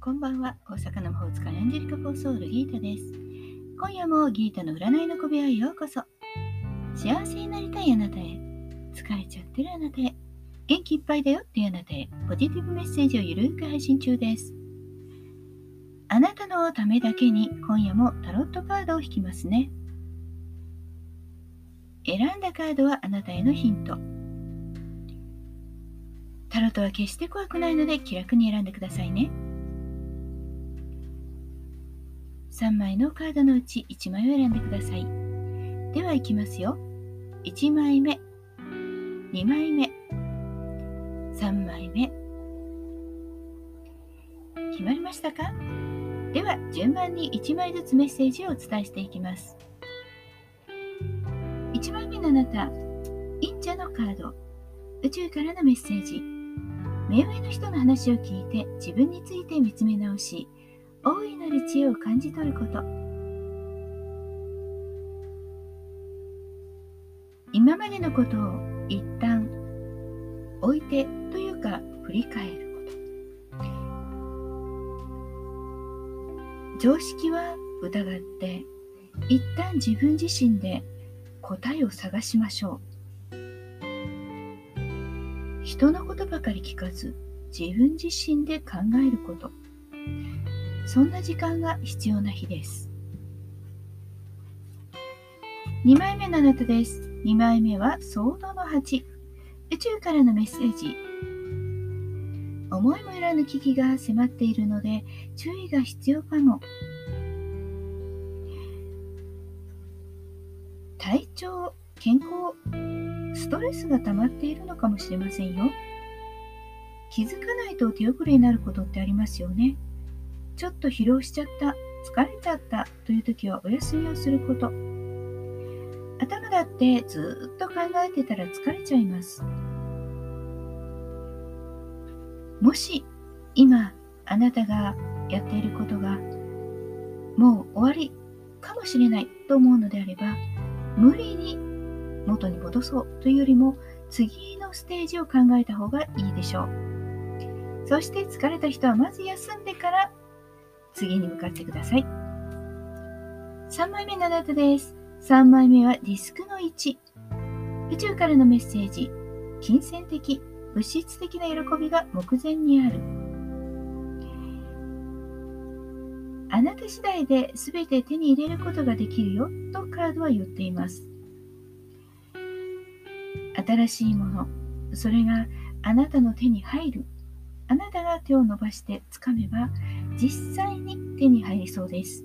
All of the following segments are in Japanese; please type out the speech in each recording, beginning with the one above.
こんばんは。大阪の魔法使いアンジェリカ・コーソールギータです。今夜もギータの占いの小部屋へようこそ。幸せになりたいあなたへ。疲れちゃってるあなたへ。元気いっぱいだよっていうあなたへ。ポジティブメッセージをゆるく配信中です。あなたのためだけに今夜もタロットカードを引きますね。選んだカードはあなたへのヒント。タロットは決して怖くないので気楽に選んでくださいね。3枚のカードのうち1枚を選んでください。では行きますよ。1枚目、2枚目、3枚目。決まりましたか？では順番に1枚ずつメッセージをお伝えしていきます。1枚目のあなた、忍者のカード、宇宙からのメッセージ。目上の人の話を聞いて自分について見つめ直し、大いなる知恵を感じ取ること。今までのことを一旦置いてというか振り返ること。常識は疑って一旦自分自身で答えを探しましょう。人のことばかり聞かず自分自身で考えることそんな時間が必要な日です。2枚目のあなたです。2枚目はソードの8宇宙からのメッセージ。思いもよらぬ危機が迫っているので注意が必要かも。体調健康ストレスが溜まっているのかもしれませんよ。気づかないと手遅れになることってありますよね。ちょっと疲労しちゃった、疲れちゃったという時はお休みをすること。頭だってずっと考えてたら疲れちゃいます。もし今あなたがやっていることがもう終わりかもしれないと思うのであれば無理に元に戻そうというよりも次のステージを考えた方がいいでしょう。そして疲れた人はまず休んでから次に向かってください。3枚目のあなたです。3枚目はディスクの1。宇宙からのメッセージ。金銭的、物質的な喜びが目前にある。あなた次第で全て手に入れることができるよとカードは言っています。新しいもの、それがあなたの手に入る。あなたが手を伸ばしてつかめば、実際に手に入りそうです。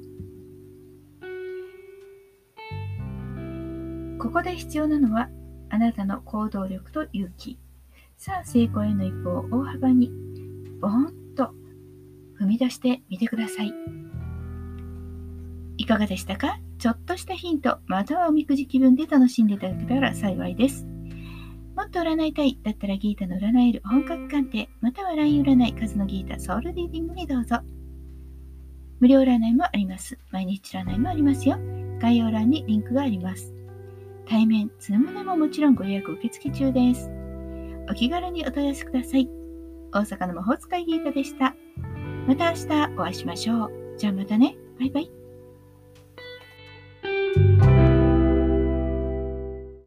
ここで必要なのは、あなたの行動力と勇気。さあ、成功への一歩を大幅に、ボーンと踏み出してみてください。いかがでしたか？ちょっとしたヒント、またはおみくじ気分で楽しんでいただけたら幸いです。もっと占いたいだったらギータの占える本格鑑定、または LINE 占い数のギータソウルリーディングにどうぞ。無料占いもあります。毎日占いもありますよ。概要欄にリンクがあります。対面、ズームでももちろんご予約受付中です。お気軽にお問い合わせください。大阪の魔法使いギータでした。また明日お会いしましょう。じゃあまたね。バイバイ。